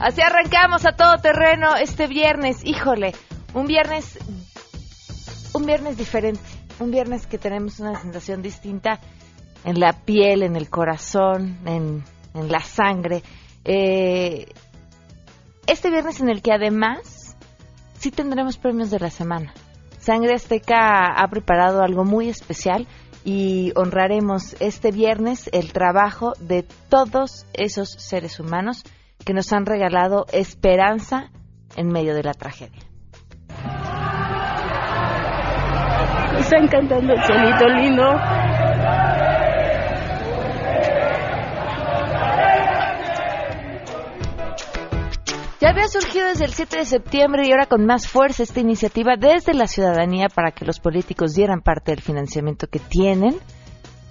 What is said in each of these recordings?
Así arrancamos a todo terreno este viernes. Híjole, un viernes, un viernes diferente, un viernes que tenemos una sensación distinta en la piel, en el corazón, en, en la sangre. Eh, este viernes en el que además sí tendremos premios de la semana. Sangre Azteca ha preparado algo muy especial y honraremos este viernes el trabajo de todos esos seres humanos que nos han regalado esperanza en medio de la tragedia. Están cantando el solito lindo. Ya había surgido desde el 7 de septiembre y ahora con más fuerza esta iniciativa desde la ciudadanía para que los políticos dieran parte del financiamiento que tienen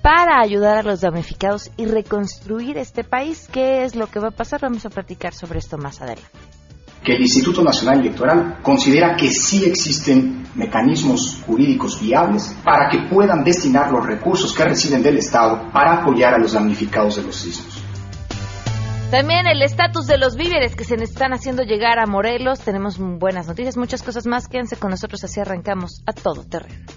para ayudar a los damnificados y reconstruir este país. ¿Qué es lo que va a pasar? Vamos a platicar sobre esto más adelante. Que el Instituto Nacional Electoral considera que sí existen mecanismos jurídicos viables para que puedan destinar los recursos que reciben del Estado para apoyar a los damnificados de los sismos. También el estatus de los víveres que se están haciendo llegar a Morelos. Tenemos buenas noticias, muchas cosas más. Quédense con nosotros, así arrancamos a todo terreno.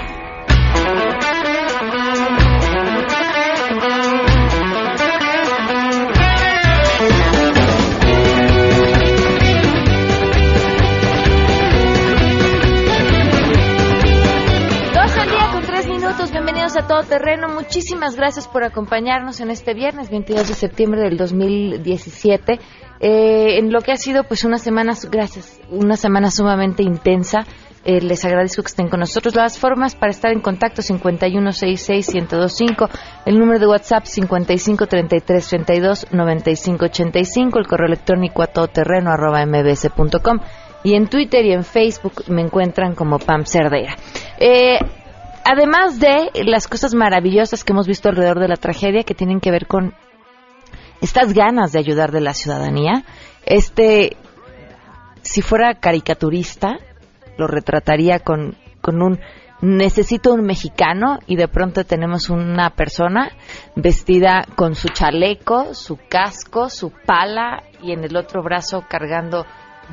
Bienvenidos a Todo Terreno. Muchísimas gracias por acompañarnos en este viernes 22 de septiembre del 2017. Eh, en lo que ha sido pues una semana, gracias, una semana sumamente intensa. Eh, les agradezco que estén con nosotros. Las formas para estar en contacto 5166-1025, el número de WhatsApp 5533329585, el correo electrónico a todoterreno arroba y en Twitter y en Facebook me encuentran como Pam Cerdeira. Eh, además de las cosas maravillosas que hemos visto alrededor de la tragedia que tienen que ver con estas ganas de ayudar de la ciudadanía, este, si fuera caricaturista, lo retrataría con, con un necesito un mexicano y de pronto tenemos una persona vestida con su chaleco, su casco, su pala y en el otro brazo cargando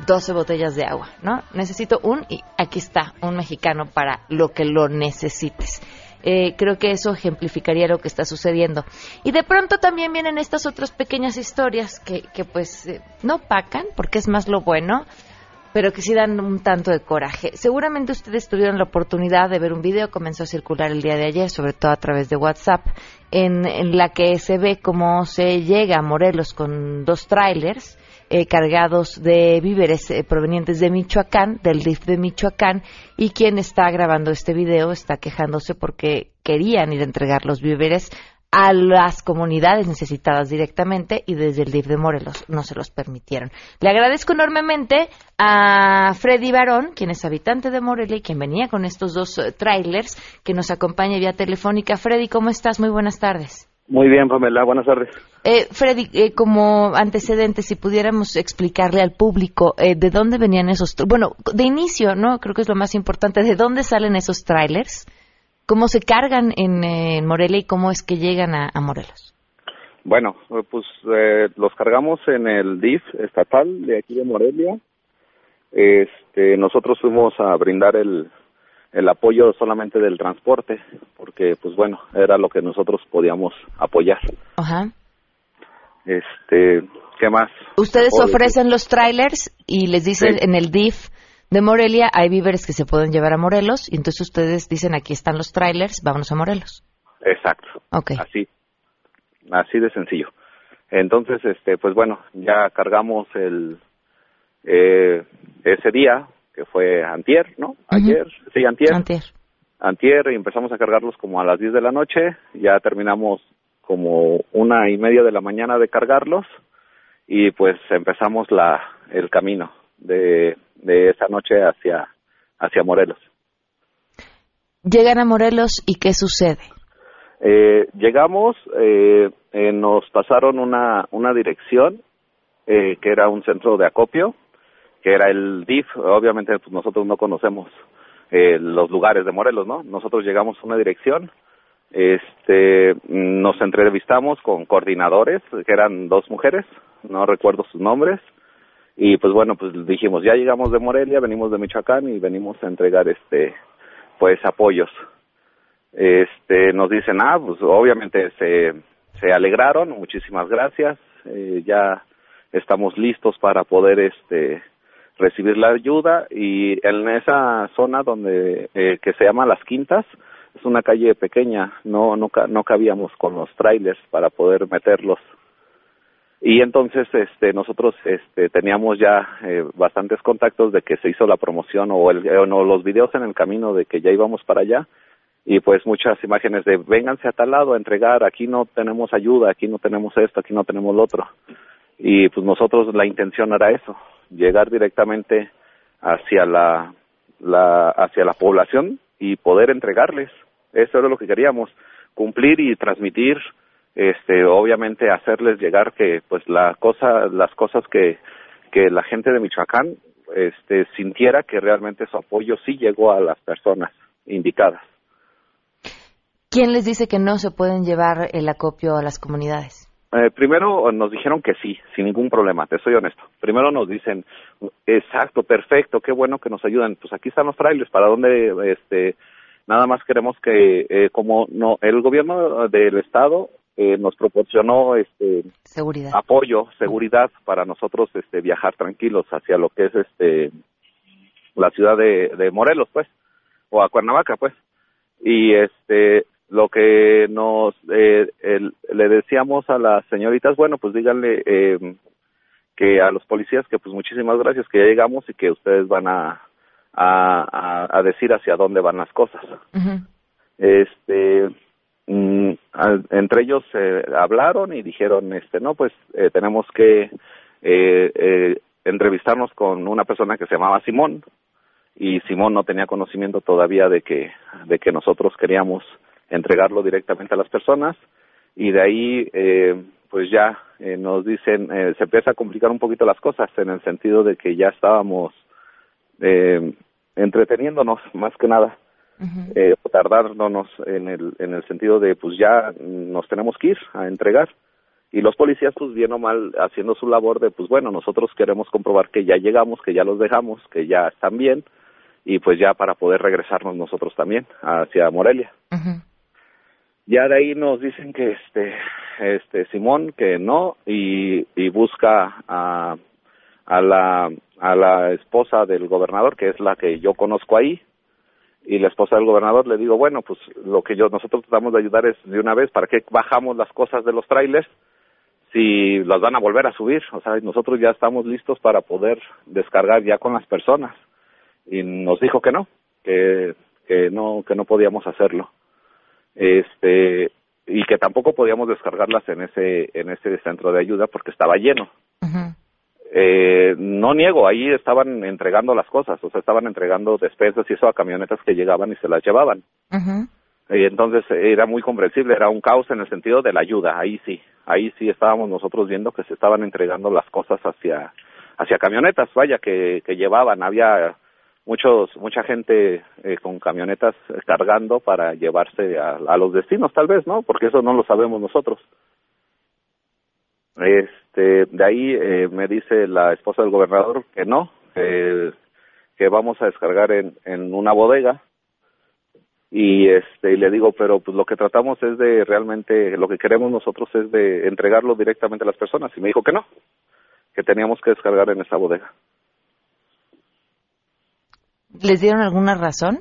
12 botellas de agua, ¿no? Necesito un, y aquí está, un mexicano para lo que lo necesites. Eh, creo que eso ejemplificaría lo que está sucediendo. Y de pronto también vienen estas otras pequeñas historias que, que pues eh, no pacan, porque es más lo bueno, pero que sí dan un tanto de coraje. Seguramente ustedes tuvieron la oportunidad de ver un video, comenzó a circular el día de ayer, sobre todo a través de WhatsApp, en, la que se ve cómo se llega a Morelos con dos trailers eh, cargados de víveres eh, provenientes de Michoacán, del DIF de Michoacán, y quien está grabando este video está quejándose porque querían ir a entregar los víveres a las comunidades necesitadas directamente y desde el DIF de Morelos no se los permitieron. Le agradezco enormemente a Freddy Barón, quien es habitante de Morelia y quien venía con estos dos eh, trailers, que nos acompaña vía telefónica. Freddy, ¿cómo estás? Muy buenas tardes. Muy bien, Pamela, buenas tardes. Eh, Freddy, eh, como antecedente, si pudiéramos explicarle al público eh, de dónde venían esos, bueno, de inicio, ¿no? Creo que es lo más importante, ¿de dónde salen esos trailers? ¿Cómo se cargan en, Morelia y cómo es que llegan a, Morelos? Bueno, pues los cargamos en el DIF estatal de aquí de Morelia. Este, nosotros fuimos a brindar el, el apoyo solamente del transporte, porque pues bueno, era lo que nosotros podíamos apoyar. Ajá. Este, ¿qué más? Ustedes ofrecen los trailers y les dicen en el DIF de Morelia hay víveres que se pueden llevar a Morelos y entonces ustedes dicen aquí están los trailers, vámonos a Morelos. Exacto. Okay. Así, así de sencillo. Entonces, este, pues bueno, ya cargamos el eh, ese día que fue antier, ¿no? Ayer, sí, antier. Antier. Antier y empezamos a cargarlos como a las 10 de la noche, ya terminamos como una y media de la mañana de cargarlos y pues empezamos la el camino de, de esa noche hacia hacia Morelos. Llegan a Morelos y qué sucede? Eh, llegamos, eh, eh, nos pasaron una, una dirección que era un centro de acopio que era el DIF. Obviamente pues nosotros no conocemos eh, los lugares de Morelos, ¿no? Nosotros llegamos a una dirección, este, nos entrevistamos con coordinadores, que eran dos mujeres, no recuerdo sus nombres, y pues bueno, pues dijimos, ya llegamos de Morelia, venimos de Michoacán y venimos a entregar este, pues apoyos. Este, nos dicen, ah, pues obviamente se, se alegraron, muchísimas gracias, eh, ya estamos listos para poder este recibir la ayuda y en esa zona donde eh, que se llama Las Quintas es una calle pequeña, no no no cabíamos con los trailers para poder meterlos. Y entonces este nosotros este teníamos ya eh, bastantes contactos de que se hizo la promoción o el o no, los videos en el camino de que ya íbamos para allá. Y pues muchas imágenes de vénganse a tal lado a entregar aquí no tenemos ayuda aquí no tenemos esto aquí no tenemos lo otro y pues nosotros la intención era eso llegar directamente hacia la, la hacia la población y poder entregarles eso era lo que queríamos cumplir y transmitir este obviamente hacerles llegar que pues la cosa las cosas que que la gente de Michoacán este sintiera que realmente su apoyo sí llegó a las personas indicadas ¿Quién les dice que no se pueden llevar el acopio a las comunidades? Eh, primero nos dijeron que sí, sin ningún problema, te soy honesto. Primero nos dicen, exacto, perfecto, qué bueno que nos ayudan. Pues aquí están los trailers, ¿para dónde? Este, nada más queremos que, eh, como no, el gobierno del estado eh, nos proporcionó este seguridad. apoyo, seguridad para nosotros este viajar tranquilos hacia lo que es este la ciudad de, de Morelos, pues, o a Cuernavaca, pues. Y este lo que nos eh, le decíamos a las señoritas, bueno, pues díganle eh, que a los policías que pues muchísimas gracias que ya llegamos y que ustedes van a a, a, decir hacia dónde van las cosas. Este mm, entre ellos eh, hablaron y dijeron este no pues eh, tenemos que eh, eh, entrevistarnos con una persona que se llamaba Simón y Simón no tenía conocimiento todavía de que de que nosotros queríamos entregarlo directamente a las personas y de ahí eh, pues ya eh, nos dicen eh, se empieza a complicar un poquito las cosas en el sentido de que ya estábamos eh, entreteniéndonos más que nada eh, tardándonos en el en el sentido de pues ya nos tenemos que ir a entregar. Y los policías pues bien o mal haciendo su labor de pues bueno nosotros queremos comprobar que ya llegamos que ya los dejamos que ya están bien y pues ya para poder regresarnos nosotros también hacia Morelia ya de ahí nos dicen que este este Simón que no y, busca a a la a la esposa del gobernador que es la que yo conozco ahí. Y la esposa del gobernador le digo bueno pues lo que yo nosotros tratamos de ayudar es de una vez para que bajamos las cosas de los trailers si las van a volver a subir o sea nosotros ya estamos listos para poder descargar ya con las personas. Y nos dijo que no que no que no podíamos hacerlo este y que tampoco podíamos descargarlas en ese en ese centro de ayuda porque estaba lleno. Eh, no niego ahí estaban entregando las cosas o sea estaban entregando despensas y eso a camionetas que llegaban y se las llevaban. Y entonces era muy comprensible era un caos en el sentido de la ayuda ahí sí ahí sí estábamos nosotros viendo que se estaban entregando las cosas hacia hacia camionetas vaya que que llevaban había muchos mucha gente eh, con camionetas cargando para llevarse a, a, los destinos tal vez no porque eso no lo sabemos nosotros. Este de ahí eh, me dice la esposa del gobernador que no que, que vamos a descargar en, en una bodega. Y este y le digo pero pues lo que tratamos es de realmente lo que queremos nosotros es de entregarlo directamente a las personas. Y me dijo que no que teníamos que descargar en esa bodega ¿Les dieron alguna razón?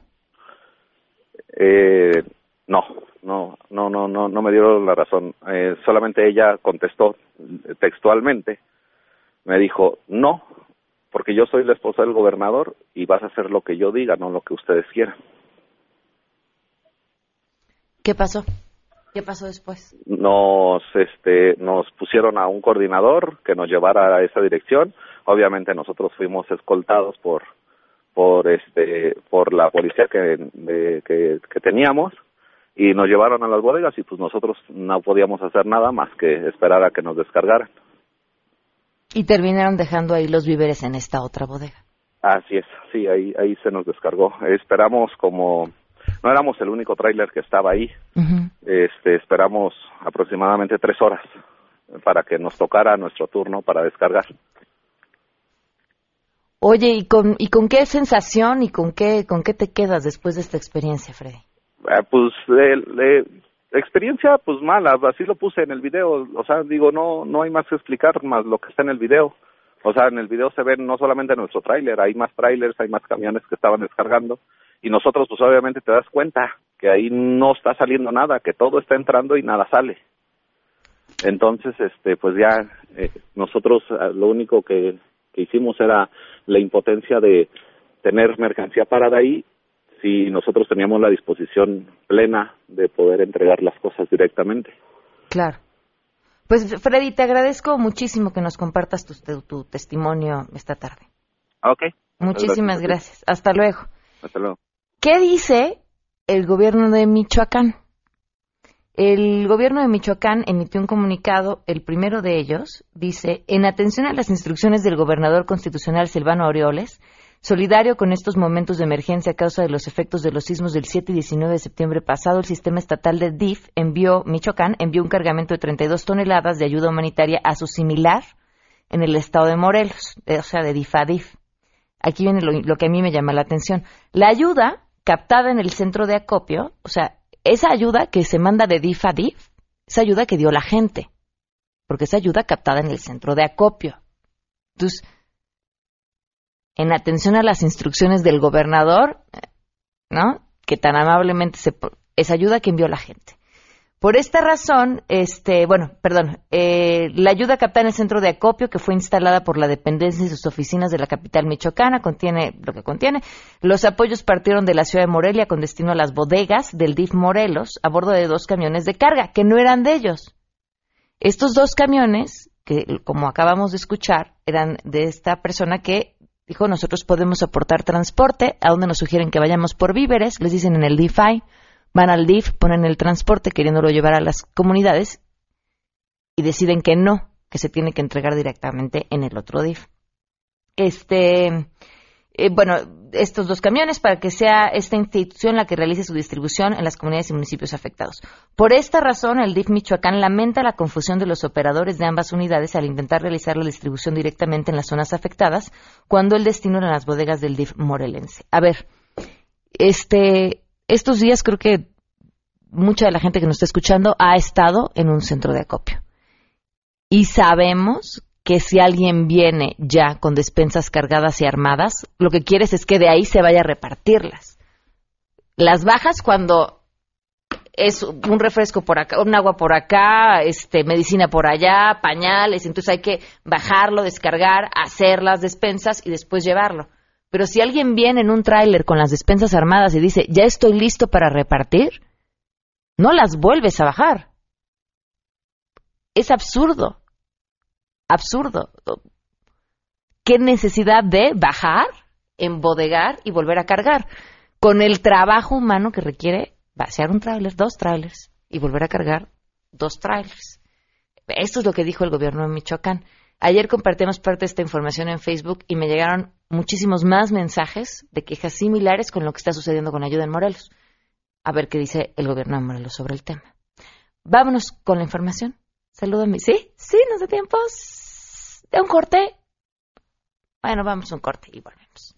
Eh, no, no, no, no, no, no me dieron la razón. Eh, solamente ella contestó textualmente. Me dijo, no, porque yo soy la esposa del gobernador y vas a hacer lo que yo diga, no lo que ustedes quieran. ¿Qué pasó? ¿Qué pasó después? Nos, este, nos pusieron a un coordinador que nos llevara a esa dirección. Obviamente nosotros fuimos escoltados por por este por la policía que, de, que, que teníamos y nos llevaron a las bodegas y pues nosotros no podíamos hacer nada más que esperar a que nos descargaran. Y terminaron dejando ahí los víveres en esta otra bodega. Así es, sí, ahí, ahí se nos descargó. Esperamos como no éramos el único tráiler que estaba ahí. Este, esperamos aproximadamente tres horas para que nos tocara nuestro turno para descargar. Oye, ¿y con, ¿y con qué sensación y con qué, con qué te quedas después de esta experiencia, Freddy? Eh, pues, experiencia, pues mala, así lo puse en el video, o sea, digo, no, no hay más que explicar más lo que está en el video. O sea, en el video se ve no solamente nuestro tráiler, hay más trailers, hay más camiones que estaban descargando y nosotros pues obviamente te das cuenta que ahí no está saliendo nada, que todo está entrando y nada sale. Entonces, este, pues ya eh, nosotros ah, lo único que, que hicimos era la impotencia de tener mercancía parada ahí si nosotros teníamos la disposición plena de poder entregar las cosas directamente. Claro. Pues Freddy, te agradezco muchísimo que nos compartas tu, tu, testimonio esta tarde. Ok. Muchísimas gracias. Hasta luego. Hasta luego. ¿Qué dice el gobierno de Michoacán? El gobierno de Michoacán emitió un comunicado, el primero de ellos dice, en atención a las instrucciones del gobernador constitucional Silvano Aureoles, solidario con estos momentos de emergencia a causa de los efectos de los sismos del 7 y 19 de septiembre pasado, el sistema estatal de DIF envió, Michoacán envió un cargamento de 32 toneladas de ayuda humanitaria a su similar en el estado de Morelos, o sea, de DIF a DIF. Aquí viene lo, lo que a mí me llama la atención. La ayuda captada en el centro de acopio, o sea, esa ayuda que se manda de DIF a DIF, esa ayuda que dio la gente, porque esa ayuda captada en el centro de acopio. Entonces, en atención a las instrucciones del gobernador, ¿no? Que tan amablemente se esa ayuda que envió la gente. Por esta razón, este, bueno, perdón, eh, la ayuda captada en el centro de acopio que fue instalada por la dependencia y sus oficinas de la capital michoacana contiene lo que contiene. Los apoyos partieron de la ciudad de Morelia con destino a las bodegas del DIF Morelos a bordo de dos camiones de carga que no eran de ellos. Estos dos camiones, que como acabamos de escuchar, eran de esta persona que dijo nosotros podemos aportar transporte, a donde nos sugieren que vayamos por víveres, les dicen en el DIFI van al DIF, ponen el transporte queriéndolo llevar a las comunidades y deciden que no, que se tiene que entregar directamente en el otro DIF. Este, eh, bueno, estos dos camiones para que sea esta institución la que realice su distribución en las comunidades y municipios afectados. Por esta razón, el DIF Michoacán lamenta la confusión de los operadores de ambas unidades al intentar realizar la distribución directamente en las zonas afectadas, cuando el destino eran las bodegas del DIF morelense. A ver, este, estos días creo que mucha de la gente que nos está escuchando ha estado en un centro de acopio. Y sabemos que si alguien viene ya con despensas cargadas y armadas, lo que quieres es que de ahí se vaya a repartirlas. Las bajas cuando es un refresco por acá, un agua por acá, este, medicina por allá, pañales, entonces hay que bajarlo, descargar, hacer las despensas y después llevarlo. Pero si alguien viene en un tráiler con las despensas armadas y dice, ya estoy listo para repartir, no las vuelves a bajar. Es absurdo. Absurdo. ¿Qué necesidad de bajar, embodegar y volver a cargar? Con el trabajo humano que requiere vaciar un tráiler, dos tráilers y volver a cargar dos tráilers. Esto es lo que dijo el gobierno de Michoacán. Ayer compartimos parte de esta información en Facebook y me llegaron muchísimos más mensajes de quejas similares con lo que está sucediendo con ayuda en Morelos. A ver qué dice el gobierno de Morelos sobre el tema. Vámonos con la información. Salúdame. ¿Sí? ¿Sí? ¿Nos da tiempo? ¿De un corte? Bueno, vamos a un corte y volvemos.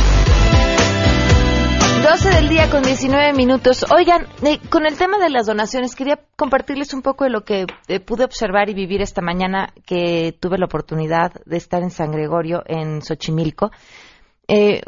12 del día con 19 minutos. Oigan, eh, con el tema de las donaciones, quería compartirles un poco de lo que eh, pude observar y vivir esta mañana que tuve la oportunidad de estar en San Gregorio, en Xochimilco. Eh,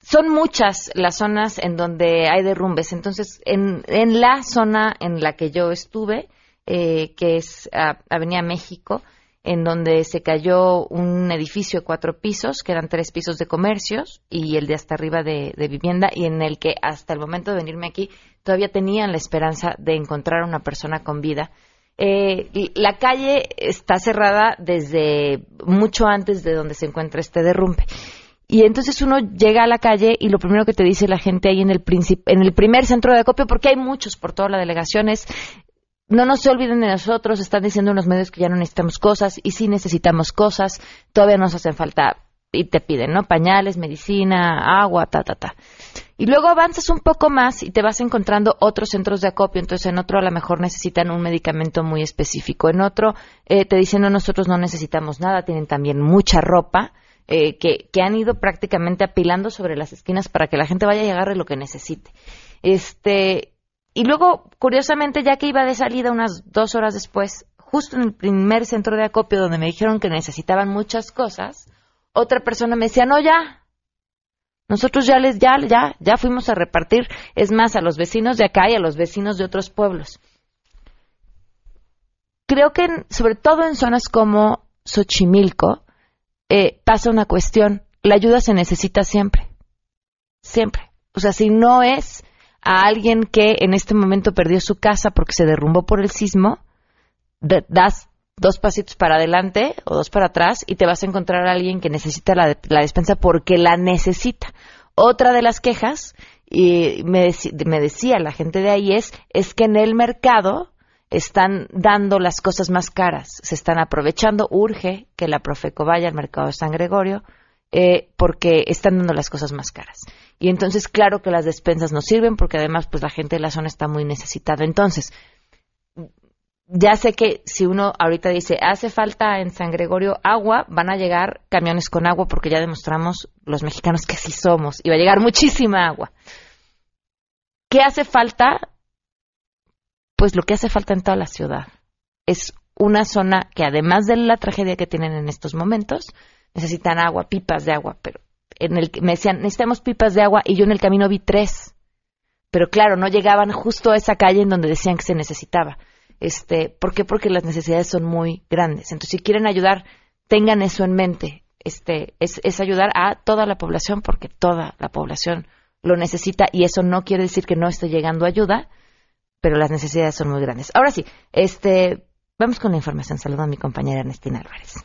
son muchas las zonas en donde hay derrumbes. Entonces, en, en la zona en la que yo estuve, que es Avenida México, en donde se cayó un edificio de cuatro pisos, que eran tres pisos de comercios, y el de hasta arriba de, de vivienda, y en el que hasta el momento de venirme aquí todavía tenían la esperanza de encontrar a una persona con vida. Eh, la calle está cerrada desde mucho antes de donde se encuentra este derrumbe. Y entonces uno llega a la calle y lo primero que te dice la gente ahí en el, en el primer centro de acopio, porque hay muchos por toda la delegación, es no nos olviden de nosotros, están diciendo unos medios que ya no necesitamos cosas y sí necesitamos cosas, todavía nos hacen falta y te piden, ¿no? Pañales, medicina, agua, ta, ta, ta. Y luego avanzas un poco más y te vas encontrando otros centros de acopio. Entonces, en otro a lo mejor necesitan un medicamento muy específico. En otro eh, te dicen, no, nosotros no necesitamos nada. Tienen también mucha ropa eh, que, que han ido prácticamente apilando sobre las esquinas para que la gente vaya y agarre lo que necesite. Este, y luego, curiosamente, ya que iba de salida unas dos horas después, justo en el primer centro de acopio donde me dijeron que necesitaban muchas cosas, otra persona me decía, no, ya, nosotros ya les, ya, ya, ya fuimos a repartir, es más, a los vecinos de acá y a los vecinos de otros pueblos. Creo que, sobre todo en zonas como Xochimilco, eh, pasa una cuestión. La ayuda se necesita siempre. Siempre. O sea, si no es a alguien que en este momento perdió su casa porque se derrumbó por el sismo, das dos pasitos para adelante o dos para atrás y te vas a encontrar a alguien que necesita la, la despensa porque la necesita. Otra de las quejas, y me, me decía la gente de ahí, es, es que en el mercado están dando las cosas más caras, se están aprovechando, urge que la Profeco vaya al mercado de San Gregorio, eh, porque están dando las cosas más caras. Y entonces, claro que las despensas no sirven, porque además, pues la gente de la zona está muy necesitada. Entonces, ya sé que si uno ahorita dice, hace falta en San Gregorio agua, van a llegar camiones con agua, porque ya demostramos los mexicanos que sí somos, y va a llegar muchísima agua. ¿Qué hace falta? Pues lo que hace falta en toda la ciudad. Es una zona que además de la tragedia que tienen en estos momentos, necesitan agua, pipas de agua, pero en el me decían, necesitamos pipas de agua y yo en el camino vi tres. Pero claro, no llegaban justo a esa calle en donde decían que se necesitaba. Este, ¿por qué? Porque las necesidades son muy grandes. Entonces, si quieren ayudar, tengan eso en mente. Este, es, es ayudar a toda la población porque toda la población lo necesita y eso no quiere decir que no esté llegando ayuda, pero las necesidades son muy grandes. Ahora sí, este, vamos con la información. Saludo a mi compañera Ernestina Álvarez.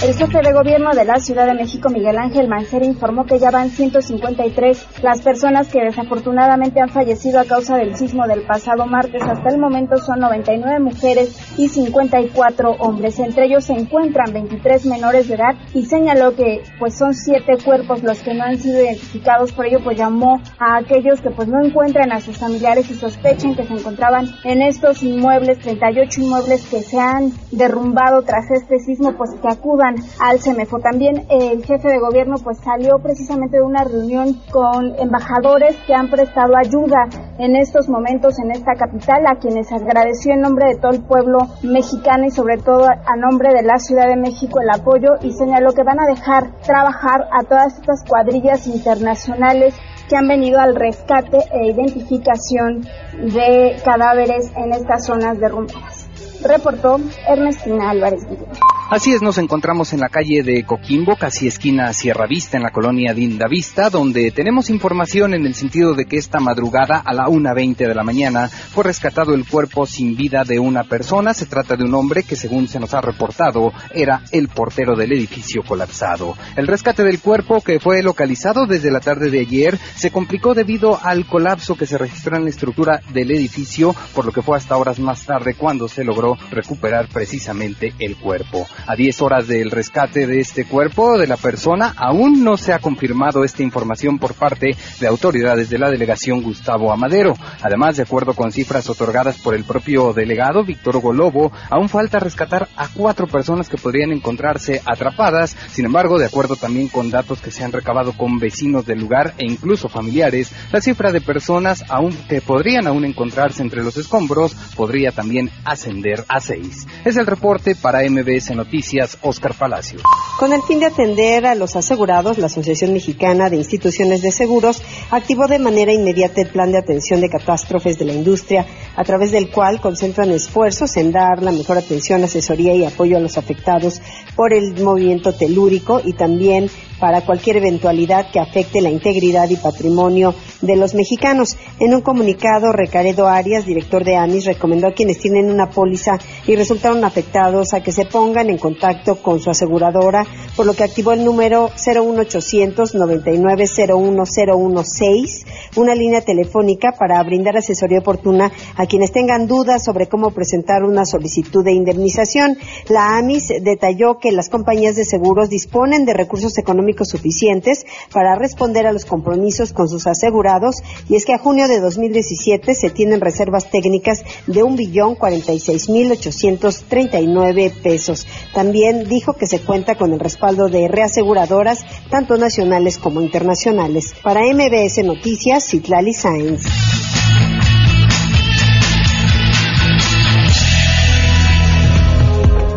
El jefe de gobierno de la Ciudad de México, Miguel Ángel Mancera, informó que ya van 153 las personas que desafortunadamente han fallecido a causa del sismo del pasado martes. Hasta el momento son 99 mujeres y 54 hombres. Entre ellos se encuentran 23 menores de edad y señaló que pues son siete cuerpos los que no han sido identificados. Por ello pues llamó a aquellos que pues no encuentran a sus familiares y sospechen que se encontraban en estos inmuebles, 38 inmuebles que se han derrumbado tras este sismo, pues que acudan al CEMEFO. También el jefe de gobierno pues salió precisamente de una reunión con embajadores que han prestado ayuda en estos momentos en esta capital, a quienes agradeció en nombre de todo el pueblo mexicano y sobre todo a nombre de la Ciudad de México el apoyo y señaló que van a dejar trabajar a todas estas cuadrillas internacionales que han venido al rescate e identificación de cadáveres en estas zonas derrumbadas. Reportó Ernestina Álvarez Guillén. Así es, nos encontramos en la calle de Coquimbo, casi esquina Sierra Vista, en la colonia Linda Vista, donde tenemos información en el sentido de que esta madrugada a la 1.20 de la mañana fue rescatado el cuerpo sin vida de una persona. Se trata de un hombre que, según se nos ha reportado, era el portero del edificio colapsado. El rescate del cuerpo, que fue localizado desde la tarde de ayer, se complicó debido al colapso que se registró en la estructura del edificio, por lo que fue hasta horas más tarde cuando se logró recuperar precisamente el cuerpo. A 10 horas del rescate de este cuerpo de la persona, aún no se ha confirmado esta información por parte de autoridades de la delegación Gustavo Amadero. Además, de acuerdo con cifras otorgadas por el propio delegado Víctor Golobo, aún falta rescatar a cuatro personas que podrían encontrarse atrapadas. Sin embargo, de acuerdo también con datos que se han recabado con vecinos del lugar e incluso familiares, la cifra de personas aún que podrían aún encontrarse entre los escombros podría también ascender a seis. Es el reporte para MBS Noticias. Noticias, Oscar Palacio. Con el fin de atender a los asegurados, la Asociación Mexicana de Instituciones de Seguros activó de manera inmediata el plan de atención de catástrofes de la industria, a través del cual concentran esfuerzos en dar la mejor atención, asesoría y apoyo a los afectados por el movimiento telúrico y también para cualquier eventualidad que afecte la integridad y patrimonio de los mexicanos. En un comunicado, Recaredo Arias, director de AMIS, recomendó a quienes tienen una póliza y resultaron afectados a que se pongan en contacto con su aseguradora, por lo que activó el número 01800 9901016, una línea telefónica para brindar asesoría oportuna a quienes tengan dudas sobre cómo presentar una solicitud de indemnización. La AMIS detalló que las compañías de seguros disponen de recursos económicos suficientes para responder a los compromisos con sus asegurados y es que a junio de 2017 se tienen reservas técnicas de un billón cuarenta y seis mil ochocientos treinta y nueve pesos. También dijo que se cuenta con el respaldo de reaseguradoras tanto nacionales como internacionales. Para MBS Noticias, Citlali Sáenz.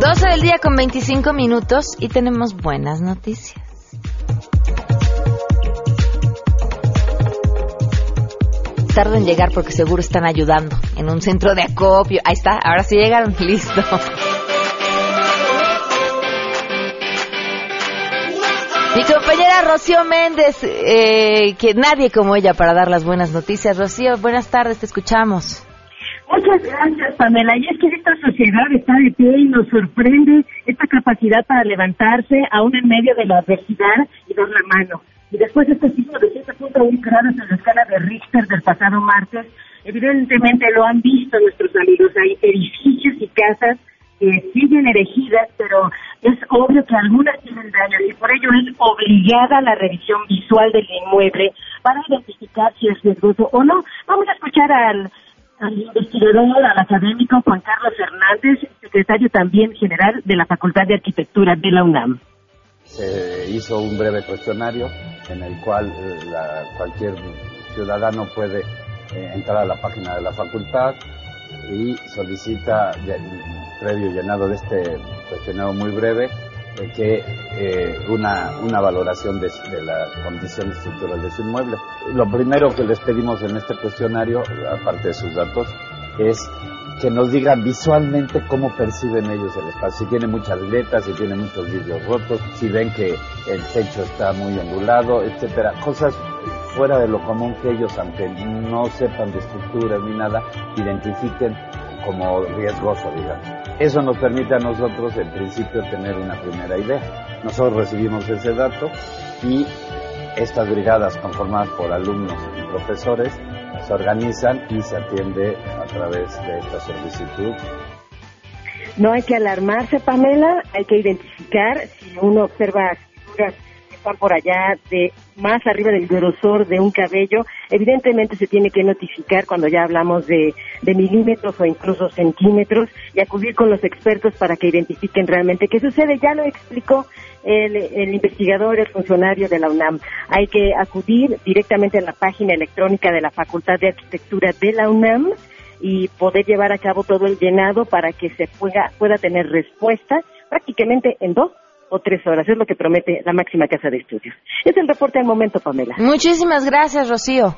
12 del día con 25 minutos y tenemos buenas noticias. Tardo en llegar porque seguro están ayudando en un centro de acopio. Ahí está, ahora sí llegaron, listo. Mi compañera Rocío Méndez, eh, que nadie como ella para dar las buenas noticias. Rocío, buenas tardes, te escuchamos. Muchas gracias, Pamela. Y es que esta sociedad está de pie y nos sorprende esta capacidad para levantarse aún en medio de la adversidad y dar la mano. Y después de este signo de 7.1 grados en la escala de Richter del pasado martes, evidentemente lo han visto nuestros amigos. Hay edificios y casas que siguen erigidas, pero es obvio que algunas tienen daño y por ello es obligada la revisión visual del inmueble para identificar si es riesgoso o no. Vamos a escuchar al, al investigador, al académico Juan Carlos Hernández, secretario también general de la Facultad de Arquitectura de la UNAM. Se hizo un breve cuestionario en el cual eh, la- cualquier ciudadano puede eh, entrar a la página de la facultad y solicita, previo llenado de este cuestionario muy breve, eh, que una, una valoración de, de la condición estructural de su inmueble. Lo primero que les pedimos en este cuestionario, aparte de sus datos, es que nos digan visualmente cómo perciben ellos el espacio, si tiene muchas grietas, si tiene muchos vidrios rotos, si ven que el techo está muy ondulado, etcétera, cosas fuera de lo común que ellos, aunque no sepan de estructuras ni nada, identifiquen como riesgoso, digamos. Eso nos permite a nosotros, en principio, tener una primera idea. Nosotros recibimos ese dato y estas brigadas conformadas por alumnos y profesores se organizan y se atiende través de esta solicitud. No hay que alarmarse, Pamela, hay que identificar si uno observa figuras que están por allá de más arriba del grosor de un cabello, evidentemente se tiene que notificar cuando ya hablamos de, de milímetros o incluso centímetros y acudir con los expertos para que identifiquen realmente qué sucede. Ya lo explicó el, el investigador, el funcionario de la UNAM. Hay que acudir directamente a la página electrónica de la Facultad de Arquitectura de la UNAM y poder llevar a cabo todo el llenado para que se pueda, pueda tener respuesta prácticamente en dos o tres horas. Es lo que promete la máxima casa de estudios. Es el reporte al momento, Pamela. Muchísimas gracias, Rocío.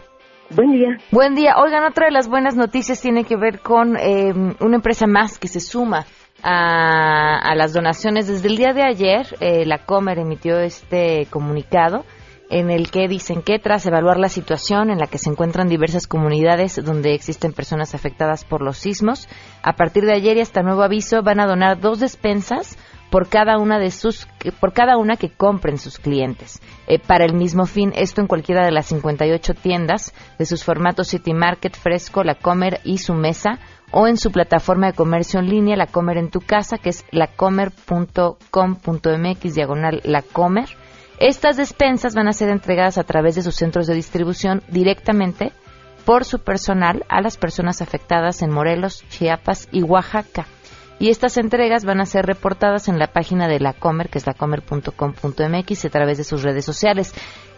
Buen día. Buen día. Oigan, otra de las buenas noticias tiene que ver con eh, una empresa más que se suma a, a las donaciones. Desde el día de ayer, eh, la Comer emitió este comunicado en el que dicen que tras evaluar la situación en la que se encuentran diversas comunidades donde existen personas afectadas por los sismos, a partir de ayer y hasta nuevo aviso van a donar dos despensas por cada una de sus por cada una que compren sus clientes. Eh, para el mismo fin esto en cualquiera de las 58 tiendas de sus formatos City Market Fresco La Comer y su mesa o en su plataforma de comercio en línea La Comer en tu casa que es lacomer.com.mx diagonal La Comer estas despensas van a ser entregadas a través de sus centros de distribución directamente por su personal a las personas afectadas en Morelos, Chiapas y Oaxaca. Y estas entregas van a ser reportadas en la página de la Comer, que es lacomer.com.mx, a través de sus redes sociales.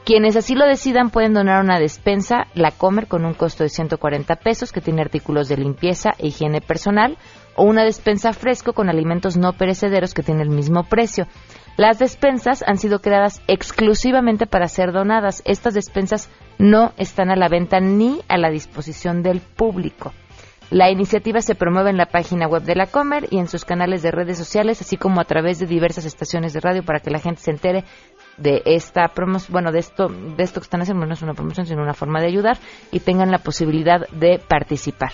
Quienes así lo decidan pueden donar una despensa, la Comer, con un costo de 140 pesos, que tiene artículos de limpieza e higiene personal, o una despensa fresco con alimentos no perecederos que tiene el mismo precio. Las despensas han sido creadas exclusivamente para ser donadas. Estas despensas no están a la venta ni a la disposición del público. La iniciativa se promueve en la página web de la Comer y en sus canales de redes sociales, así como a través de diversas estaciones de radio para que la gente se entere de esta promoción, bueno, de esto, de esto que están haciendo, no es una promoción, sino una forma de ayudar y tengan la posibilidad de participar.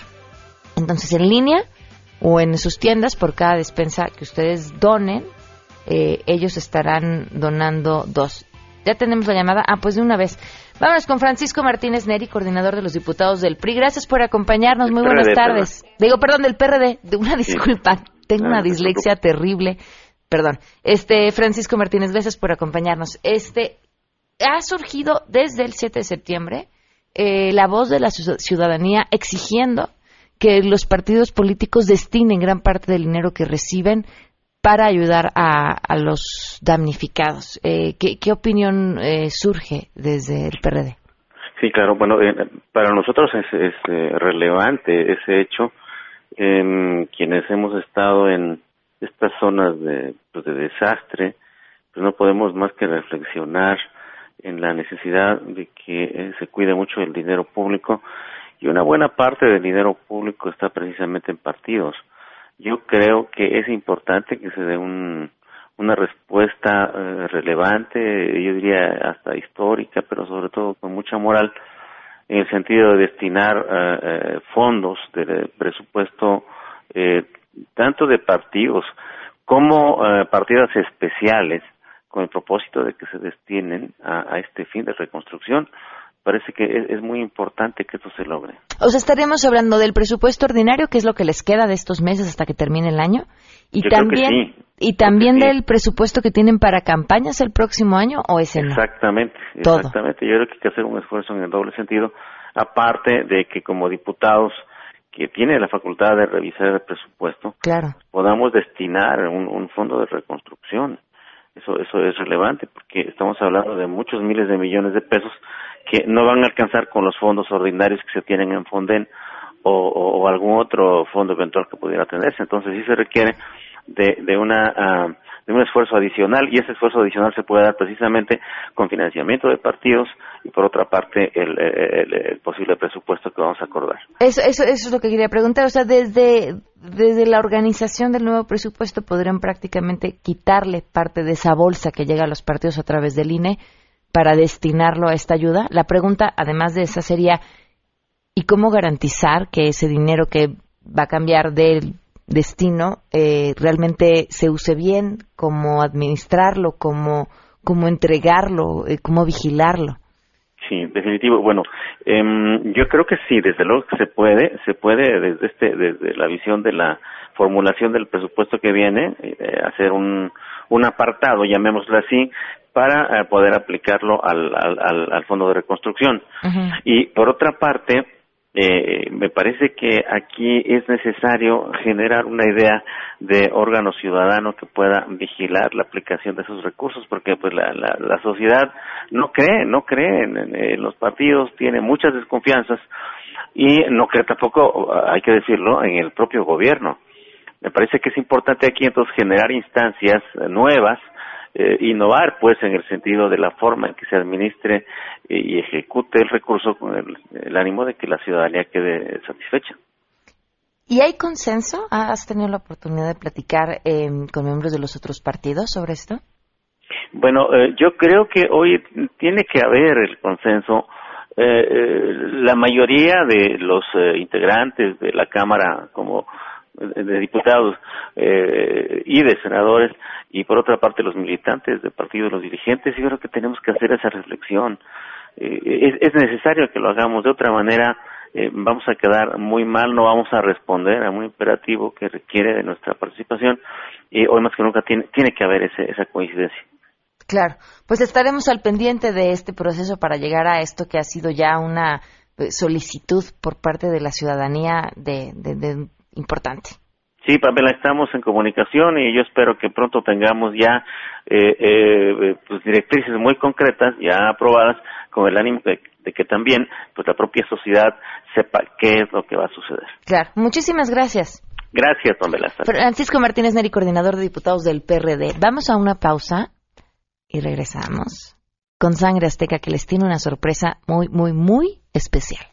Entonces, en línea o en sus tiendas, por cada despensa que ustedes donen, eh, ellos estarán donando dos. Ya tenemos la llamada. Ah, pues de una vez. Vámonos con Francisco Martínez Neri, coordinador de los diputados del PRI. Gracias por acompañarnos. Muy buenas tardes. Digo, perdón, del PRD. De una disculpa. Tengo una dislexia terrible. Perdón. Este, Francisco Martínez, gracias por acompañarnos. Este, ha surgido desde el 7 de septiembre eh, la voz de la ciudadanía exigiendo que los partidos políticos destinen gran parte del dinero que reciben para ayudar a, los damnificados. Eh, ¿qué, opinión eh, surge desde el PRD? Sí, claro. Bueno, eh, para nosotros es, relevante ese hecho. quienes hemos estado en estas zonas de, pues, de desastre, pues no podemos más que reflexionar en la necesidad de que se cuide mucho el dinero público y una buena parte del dinero público está precisamente en partidos yo creo que es importante que se dé un, una respuesta eh, relevante, yo diría hasta histórica, pero sobre todo con mucha moral, en el sentido de destinar eh, eh, fondos de presupuesto tanto de partidos como partidas especiales con el propósito de que se destinen a este fin de reconstrucción parece que es, muy importante que esto se logre. O sea, estaríamos hablando del presupuesto ordinario, que es lo que les queda de estos meses hasta que termine el año, y también y también del presupuesto que tienen para campañas el próximo año o ese no. Exactamente, exactamente. Yo creo que hay que hacer un esfuerzo en el doble sentido, aparte de que como diputados que tienen la facultad de revisar el presupuesto, claro. podamos destinar un, un fondo de reconstrucción. Eso, eso es relevante porque estamos hablando de muchos miles de millones de pesos que no van a alcanzar con los fondos ordinarios que se tienen en Fonden o, algún otro fondo eventual que pudiera tenerse. Entonces sí se requiere de, de una ah, de un esfuerzo adicional y ese esfuerzo adicional se puede dar precisamente con financiamiento de partidos y por otra parte el, el, posible presupuesto que vamos a acordar. Eso, eso, eso, es lo que quería preguntar. O sea, desde, desde la organización del nuevo presupuesto podrían prácticamente quitarle parte de esa bolsa que llega a los partidos a través del INE para destinarlo a esta ayuda. La pregunta, además de esa, sería, ¿y cómo garantizar que ese dinero que va a cambiar del destino eh, realmente se use bien? ¿Cómo administrarlo? ¿Cómo, cómo entregarlo? Eh, ¿Cómo vigilarlo? Sí, definitivo. Bueno, em, yo creo que sí, desde luego que se puede, se puede desde este, desde la visión de la formulación del presupuesto que viene, eh, hacer un, un apartado, llamémoslo así, para eh, poder aplicarlo al, al, al, fondo de reconstrucción. Y por otra parte, eh, me parece que aquí es necesario generar una idea de órgano ciudadano que pueda vigilar la aplicación de esos recursos, porque pues la, la, sociedad no cree, no cree en, los partidos, tiene muchas desconfianzas y no cree tampoco, hay que decirlo, en el propio gobierno. Me parece que es importante aquí entonces generar instancias nuevas eh, innovar pues en el sentido de la forma en que se administre eh, y ejecute el recurso con el, ánimo de que la ciudadanía quede satisfecha. ¿Y hay consenso? ¿Has tenido la oportunidad de platicar em, con miembros de los otros partidos sobre esto? Bueno, eh, yo creo que hoy tiene que haber el consenso. la mayoría de los integrantes de la Cámara, como de diputados y de senadores, y por otra parte los militantes del partido, los dirigentes, yo creo que tenemos que hacer esa reflexión. Eh, es, necesario que lo hagamos de otra manera. Eh, vamos a quedar muy mal, no vamos a responder a un imperativo que requiere de nuestra participación y hoy más que nunca tiene, tiene que haber ese, esa coincidencia. Claro, pues estaremos al pendiente de este proceso para llegar a esto que ha sido ya una eh, solicitud por parte de la ciudadanía de importante. Sí, Pamela, estamos en comunicación y yo espero que pronto tengamos ya eh, eh, pues directrices muy concretas, ya aprobadas, con el ánimo de, que también pues la propia sociedad sepa qué es lo que va a suceder. Claro, muchísimas gracias. Gracias, Pamela. Francisco Martínez Neri, coordinador de diputados del PRD. Vamos a una pausa y regresamos con Sangre Azteca que les tiene una sorpresa muy, muy, muy especial.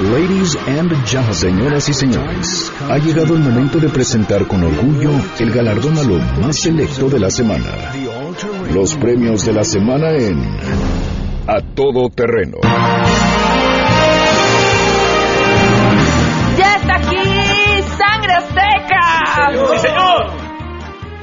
Ladies and gentlemen, señoras y señores, ha llegado el momento de presentar con orgullo el galardón a lo más selecto de la semana. Los premios de la semana en A Todo Terreno. ¡Ya está aquí! ¡Sangre Azteca! ¡Sí, señor!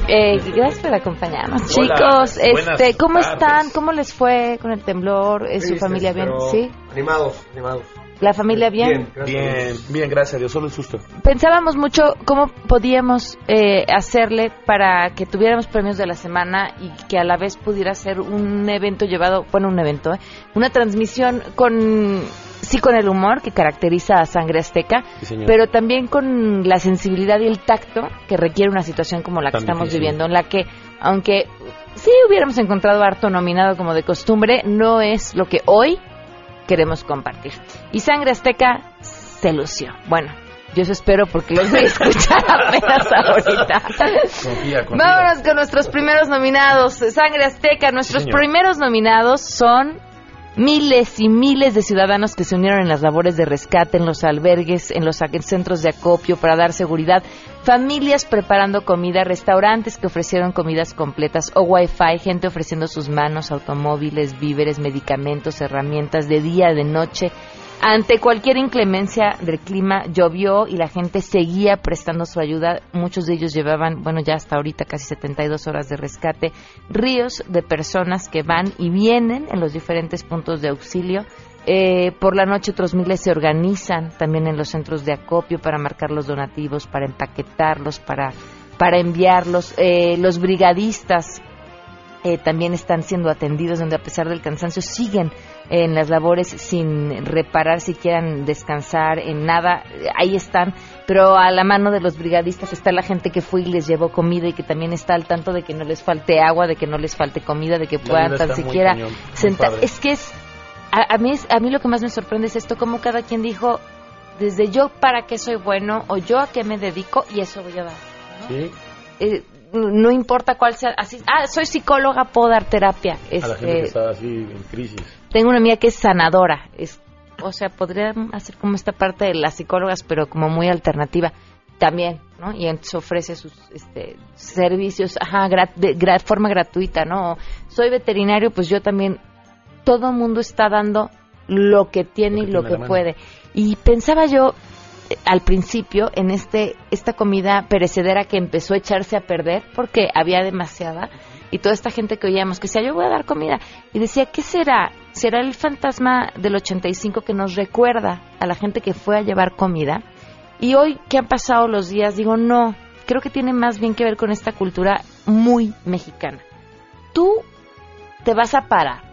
Eh, gracias por acompañarnos, chicos. Este, ¿cómo están? ¿Cómo les fue con el temblor? ¿Es su familia bien? ¿Sí? Animados, animados. ¿La familia bien? Bien, bien, gracias a Dios, solo el susto. Pensábamos mucho cómo podíamos eh, hacerle para que tuviéramos premios de la semana y que a la vez pudiera ser un evento llevado, bueno, un evento, ¿eh? una transmisión con, sí, con el humor que caracteriza a Sangre Azteca, pero también con la sensibilidad y el tacto que requiere una situación como la que estamos viviendo, en la que, aunque sí hubiéramos encontrado harto nominado como de costumbre, no es lo que hoy queremos compartir. Y Sangre Azteca se lució. Bueno, yo eso espero porque los voy a escuchar apenas ahorita. Vámonos con nuestros primeros nominados. Sangre Azteca, nuestros primeros nominados son miles y miles de ciudadanos que se unieron en las labores de rescate, en los albergues, en los centros de acopio para dar seguridad, familias preparando comida, restaurantes que ofrecieron comidas completas o wifi, gente ofreciendo sus manos, automóviles, víveres, medicamentos, herramientas de día, de noche, ante cualquier inclemencia del clima, llovió y la gente seguía prestando su ayuda. Muchos de ellos llevaban, bueno, ya hasta ahorita casi 72 horas de rescate. Ríos de personas que van y vienen en los diferentes puntos de auxilio. Eh, por la noche otros miles se organizan también en los centros de acopio para marcar los donativos, para empaquetarlos, para, para enviarlos. Eh, los brigadistas eh, también están siendo atendidos, donde a pesar del cansancio siguen en las labores sin reparar si quieran descansar en nada, ahí están, pero a la mano de los brigadistas está la gente que fue y les llevó comida y que también está al tanto de que no les falte agua, de que no les falte comida, de que puedan tan siquiera sentar. Es que es a, mí a mí lo que más me sorprende es esto, como cada quien dijo desde yo para qué soy bueno o yo a qué me dedico y eso voy a dar. Sí. Eh, no importa cuál sea, así, ah, soy psicóloga, puedo dar terapia. a la gente que este, está así en crisis. Tengo una amiga que es sanadora, es, o sea, podría hacer como esta parte de las psicólogas, pero como muy alternativa también, ¿no? Y entonces ofrece sus este, servicios, ajá, de forma gratuita, ¿no? Soy veterinario, pues yo también, todo el mundo está dando lo que tiene y lo que puede. Y pensaba yo, al principio en este esta comida perecedera que empezó a echarse a perder porque había demasiada y toda esta gente que oíamos que decía yo voy a dar comida y decía qué será será el fantasma del 85 que nos recuerda a la gente que fue a llevar comida y hoy que han pasado los días digo no creo que tiene más bien que ver con esta cultura muy mexicana. Tú te vas a parar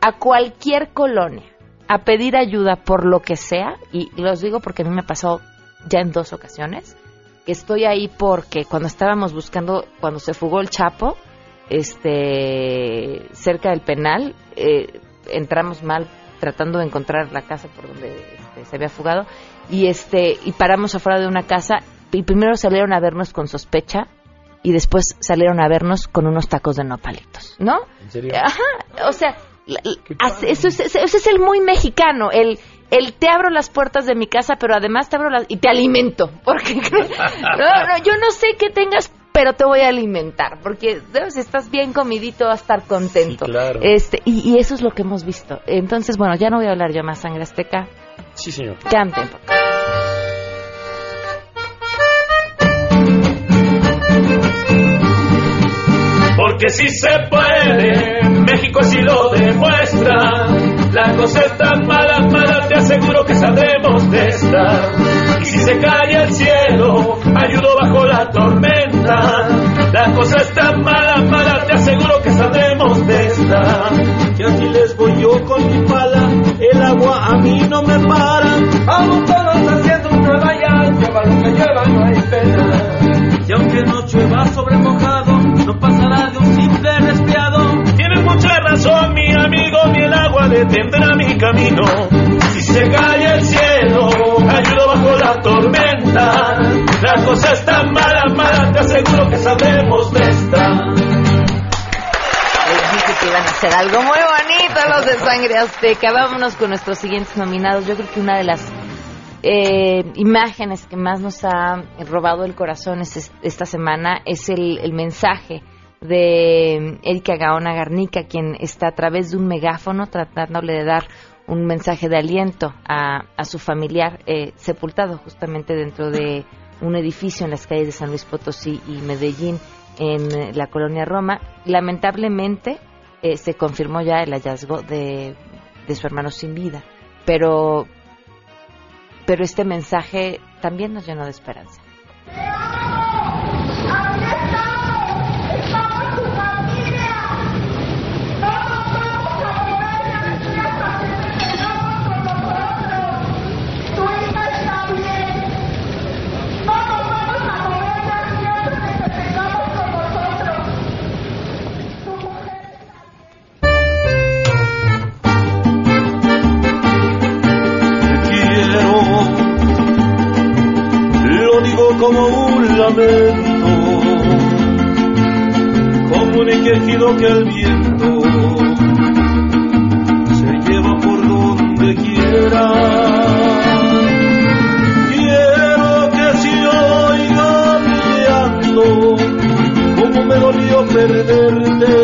a cualquier colonia a pedir ayuda por lo que sea, y los digo porque a mí me pasó ya en dos ocasiones, que estoy ahí porque cuando estábamos buscando, cuando se fugó el Chapo, este, cerca del penal, eh, entramos mal tratando de encontrar la casa por donde este, se había fugado y este y paramos afuera de una casa y primero salieron a vernos con sospecha y después salieron a vernos con unos tacos de nopalitos, ¿no? ¿En serio? Ajá, o sea, eso es, es el muy mexicano, el, el te abro las puertas de mi casa, pero además te abro las y te alimento, porque yo no sé qué tengas, pero te voy a alimentar, porque si estás bien comidito vas a estar contento. Este y, y, eso es lo que hemos visto. Entonces, bueno, ya no voy a hablar yo más sangre azteca. Sí, señor. Canten. Porque si se puede, México así lo demuestra La cosa está mala, mala, te aseguro que saldremos de esta. Y si se cae el cielo, ayudo bajo la tormenta. La cosa está mala, mala, te aseguro que saldremos de esta. Y aquí les voy yo con mi pala, el agua a mí no me para. Vamos todos haciendo una valla, lleva lo que lleva, no hay pena. Aunque no llueva sobre mojado, no pasará de un simple resfriado. Tienes mucha razón, mi amigo, ni el agua detendrá mi camino. Si se cae el cielo, ayudo bajo la tormenta. La cosa está mala, mala, te aseguro que saldremos de esta. Que iban a hacer algo muy bonito los de Sangre Azteca. Vámonos con nuestros siguientes nominados. Yo creo que una de las eh, imágenes que más nos ha robado el corazón es- esta semana es el, el mensaje de Erika Gaona Garnica, quien está a través de un megáfono tratándole de dar un mensaje de aliento a, a su familiar eh, sepultado justamente dentro de un edificio en las calles de San Luis Potosí y Medellín en la colonia Roma. Lamentablemente eh, se confirmó ya el hallazgo de, de su hermano sin vida, pero, pero este mensaje también nos llenó de esperanza. Digo como un lamento, como un quejido que el viento se lleva por donde quiera. Quiero que se oiga mi llanto, como me dolió perderte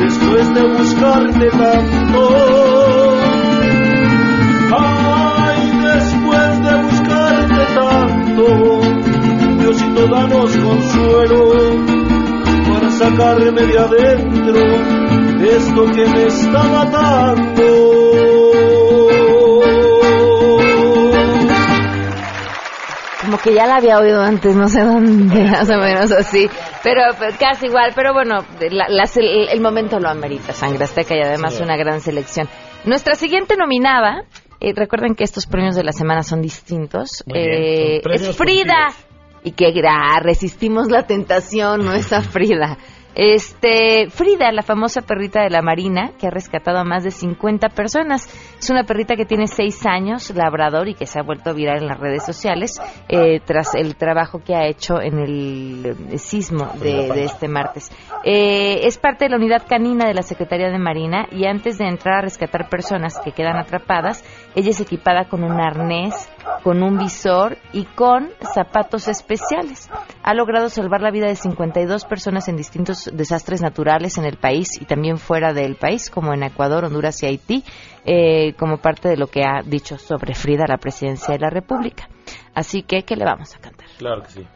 después de buscarte tanto. Danos consuelo para sacarme de adentro esto que me está matando. Como que ya la había oído antes, no sé dónde, más o menos así, pero, pero casi igual, pero bueno, la- las- el, el momento lo amerita, Sangre Azteca, y además Sí. una gran selección. Nuestra siguiente nominada, eh, recuerden que estos premios de la semana son distintos, bien, eh, son es Frida, y que gra- resistimos la tentación, no Frida. Este, Frida, la famosa perrita de la Marina, que ha rescatado a más de 50 personas. Es una perrita que tiene 6 años, labrador, y que se ha vuelto viral en las redes sociales eh, tras el trabajo que ha hecho en el eh, sismo de, de este martes. Eh, es parte de la unidad canina de la Secretaría de Marina y antes de entrar a rescatar personas que quedan atrapadas, ella es equipada con un arnés, con un visor y con zapatos especiales. Ha logrado salvar la vida de 52 personas en distintos desastres naturales en el país y también fuera del país, como en Ecuador, Honduras y Haití, eh, como parte de lo que ha dicho sobre Frida, la presidencia de la República. Así que, ¿qué le vamos a cantar? Claro que sí.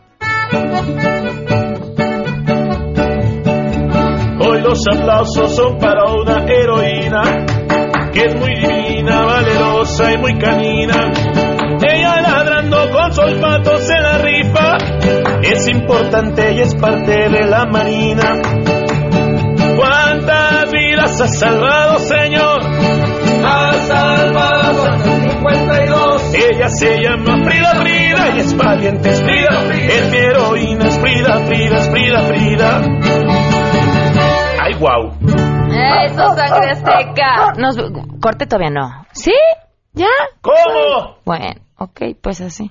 Hoy los aplausos son para una heroína que es muy divina, sus olfatos se la rifa. Es importante y es parte de la marina. ¿Cuántas vidas ha salvado, señor? Ha salvado hasta 52. Ella se llama Frida Frida y es valiente, es Frida. Es mi heroína, es Frida, Frida, es Frida, Frida. Ay, wow. ¡Eso, sangre azteca! Nos, corte todavía no. ¿Sí? ¿Ya? ¿Cómo? Bueno, ok, pues así.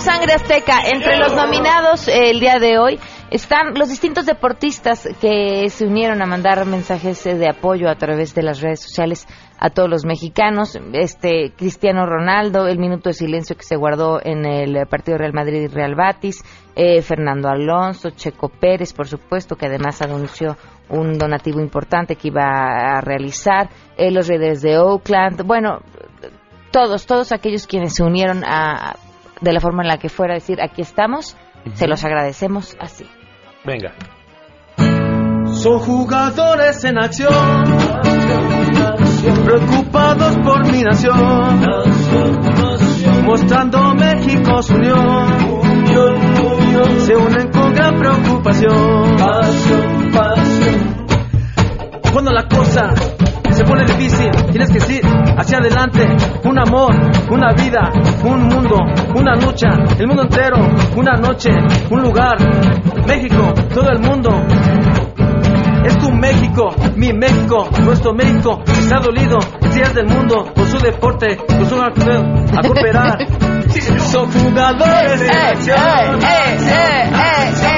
Sangre Azteca. Entre los nominados eh, el día de hoy Están los distintos deportistas que se unieron a mandar mensajes eh, de apoyo a través de las redes sociales a todos los mexicanos. Este Cristiano Ronaldo, el minuto de silencio que se guardó en el partido Real Madrid y Real Batis, eh, Fernando Alonso, Checo Pérez, por supuesto, que además anunció un donativo importante que iba a realizar, eh, los Raiders de Oakland, bueno, todos, todos aquellos quienes se unieron a, de la forma en la que fuera a decir, aquí estamos, se los agradecemos así. Venga. Son jugadores en acción, preocupados por mi nación, mostrando México su unión, se unen con gran preocupación. Cuando la cosa se pone difícil, tienes que ir hacia adelante, un amor, una vida, un mundo, una lucha, el mundo entero, una noche, un lugar, México, todo el mundo. Es tu México, mi México, nuestro México, está dolido, días del mundo, por su deporte, por su a, a cooperar. Son jugadores de acción,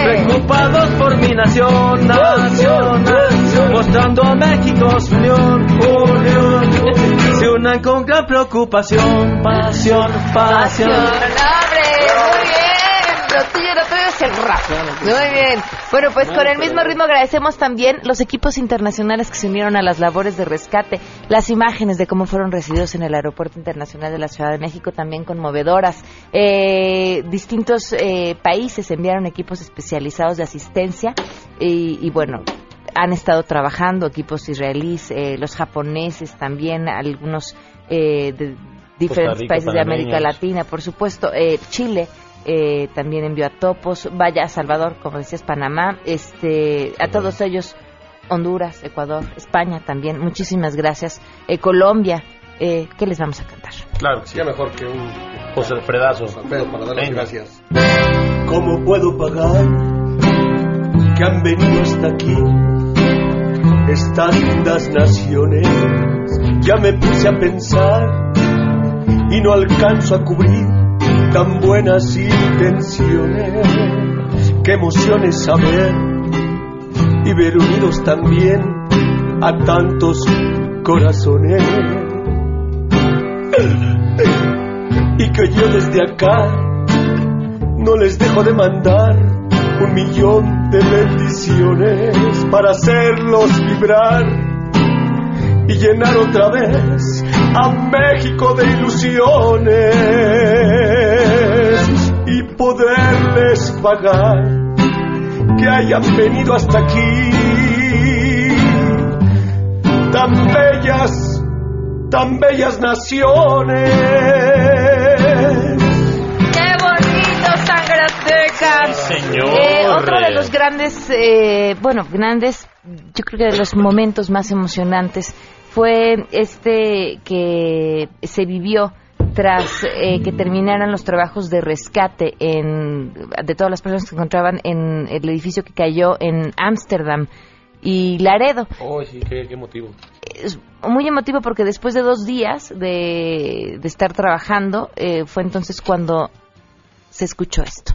preocupados por mi nación, nación, nación, mostrando a México su unión, unión, se unan con gran preocupación, pasión, pasión. Muy bien, lo tuyo, lo tuyo es el rap. Muy bien. Bueno, pues con el mismo ritmo agradecemos también los equipos internacionales que se unieron a las labores de rescate, las imágenes de cómo fueron recibidos en el Aeropuerto Internacional de la Ciudad de México, también conmovedoras. Eh, distintos eh, países enviaron equipos especializados de asistencia y, y bueno, han estado trabajando equipos israelíes, eh, los japoneses también, algunos eh, de diferentes Rica, países de América. Latina, por supuesto, eh, Chile. eh, también envió a Topos, vaya Salvador, como decías, Panamá, este, a todos ellos, Honduras, Ecuador, España también, muchísimas gracias, Eh, Colombia, eh, ¿qué les vamos a cantar? Claro, sí. mejor que un José Alfredazo. Alfredo, para dar las Venga. gracias. ¿Cómo puedo pagar que han venido hasta aquí estas lindas naciones? Ya me puse a pensar y no alcanzo a cubrir tan buenas intenciones. Qué emociones saber y ver unidos también a tantos corazones. Y que yo desde acá no les dejo de mandar un millón de bendiciones para hacerlos vibrar y llenar otra vez a México de ilusiones y poderles pagar que hayan venido hasta aquí tan bellas, tan bellas naciones. Señor. Eh, otro de los grandes, eh, bueno, grandes, yo creo que de los momentos más emocionantes fue este que se vivió tras eh, que terminaran los trabajos de rescate en, de todas las personas que se encontraban en el edificio que cayó en Ámsterdam y Laredo. Oh, sí, qué, qué motivo. Es muy emotivo porque después de dos días de, de estar trabajando eh, fue entonces cuando se escuchó esto.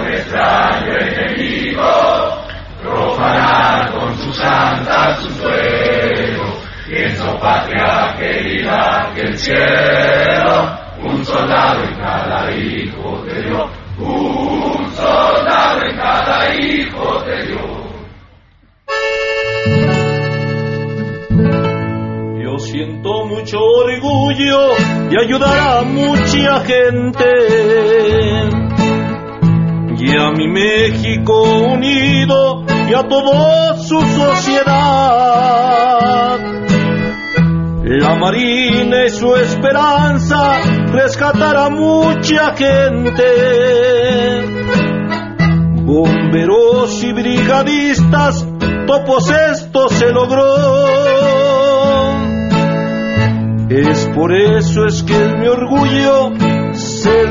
Un extraño enemigo, profanar con su santa su suelo, y en su patria querida que el cielo, un soldado en cada hijo te dio, siento mucho orgullo de ayudar a mucha gente y a mi México unido y a toda su sociedad. La Marina es su esperanza, rescatar a mucha gente. Bomberos y brigadistas, topos esto se logró. Es por eso es que es mi orgullo ser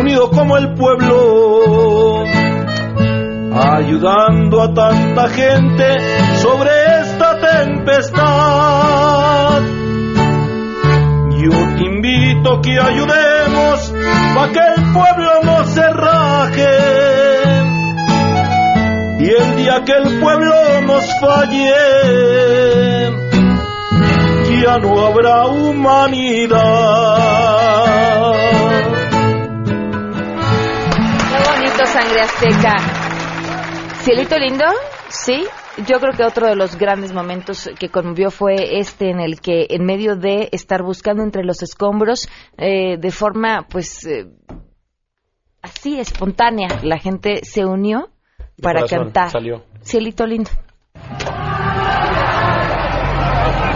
unido como el pueblo, ayudando a tanta gente sobre esta tempestad. Yo te invito que ayudemos para que el pueblo no se raje. Y el día que el pueblo nos falle, ya no habrá humanidad. Qué bonito sangre azteca. Cielito lindo, sí. Yo creo que otro de los grandes momentos que conmovió fue este en el que en medio de estar buscando entre los escombros eh, de forma pues eh, así espontánea la gente se unió para corazón, cantar salió. Cielito lindo.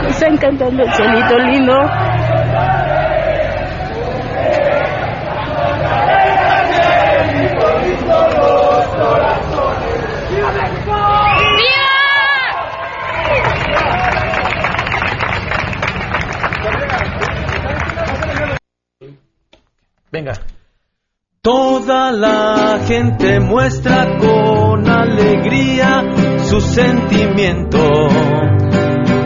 Están cantando el cielito lindo. Venga. Toda la gente muestra con alegría su sentimiento.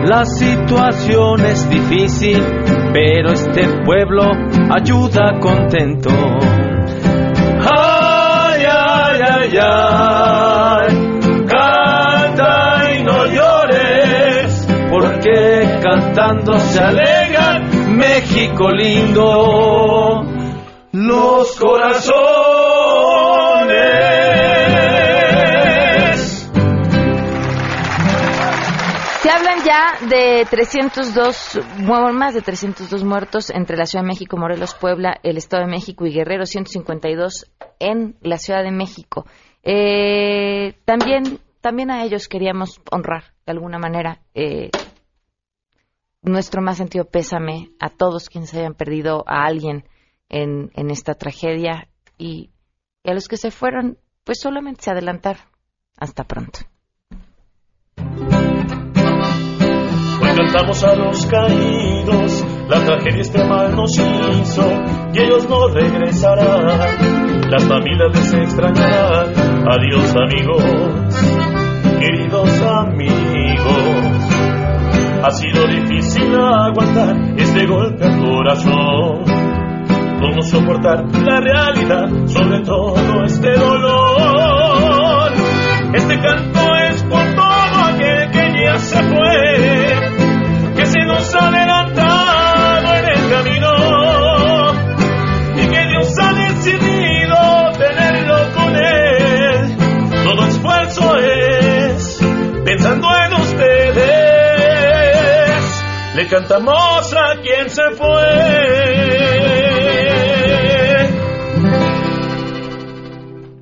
La situación es difícil, pero este pueblo ayuda contento. Ay, ay, ay, ay, canta y no llores, porque cantando se alegra México lindo los corazones. Se hablan ya de 302, bueno, más de 302 muertos entre la Ciudad de México, Morelos, Puebla, el Estado de México y Guerrero, 152 en la Ciudad de México. Eh, también, también a ellos queríamos honrar de alguna manera eh, nuestro más sentido pésame a todos quienes hayan perdido a alguien en, esta tragedia y, y a los que se fueron, pues solamente se adelantar. Hasta pronto. Hoy cantamos a los caídos, la tragedia este mal nos hizo y ellos no regresarán. Las familias les extrañarán. Adiós amigos, queridos amigos. Ha sido difícil aguantar este golpe al corazón. Cómo soportar la realidad, sobre todo este dolor. Este canto es por todo aquel que ya se fue, Le cantamos a quien se fue.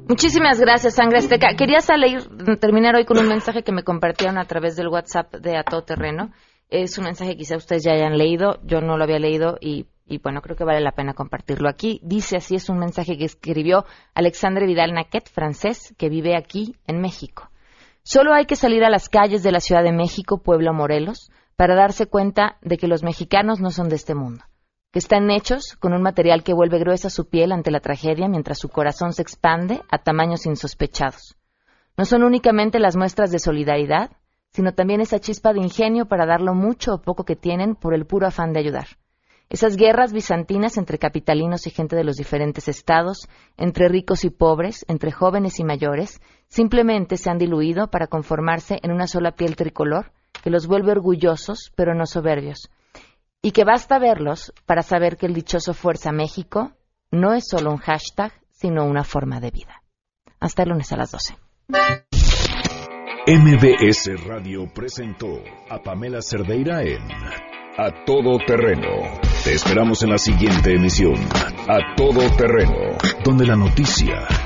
Muchísimas gracias, Sangre Azteca. Quería salir, terminar hoy con un mensaje que me compartieron a través del WhatsApp de A Terreno. Es un mensaje que quizá ustedes ya hayan leído, yo no lo había leído y, y bueno, creo que vale la pena compartirlo aquí. Dice así, es un mensaje que escribió Alexandre Vidal Naquet, francés, que vive aquí en México. Solo hay que salir a las calles de la Ciudad de México, Pueblo Morelos, para darse cuenta de que los mexicanos no son de este mundo que están hechos con un material que vuelve gruesa su piel ante la tragedia mientras su corazón se expande a tamaños insospechados. No son únicamente las muestras de solidaridad, sino también esa chispa de ingenio para dar lo mucho o poco que tienen por el puro afán de ayudar. Esas guerras bizantinas entre capitalinos y gente de los diferentes estados, entre ricos y pobres, entre jóvenes y mayores, simplemente se han diluido para conformarse en una sola piel tricolor que los vuelve orgullosos pero no soberbios, y que basta verlos para saber que el dichoso Fuerza México no es solo un hashtag, sino una forma de vida. Hasta el lunes a las 12. MBS Radio presentó a Pamela Cerdeira en A Todo Terreno. Te esperamos en la siguiente emisión, A Todo Terreno, donde la noticia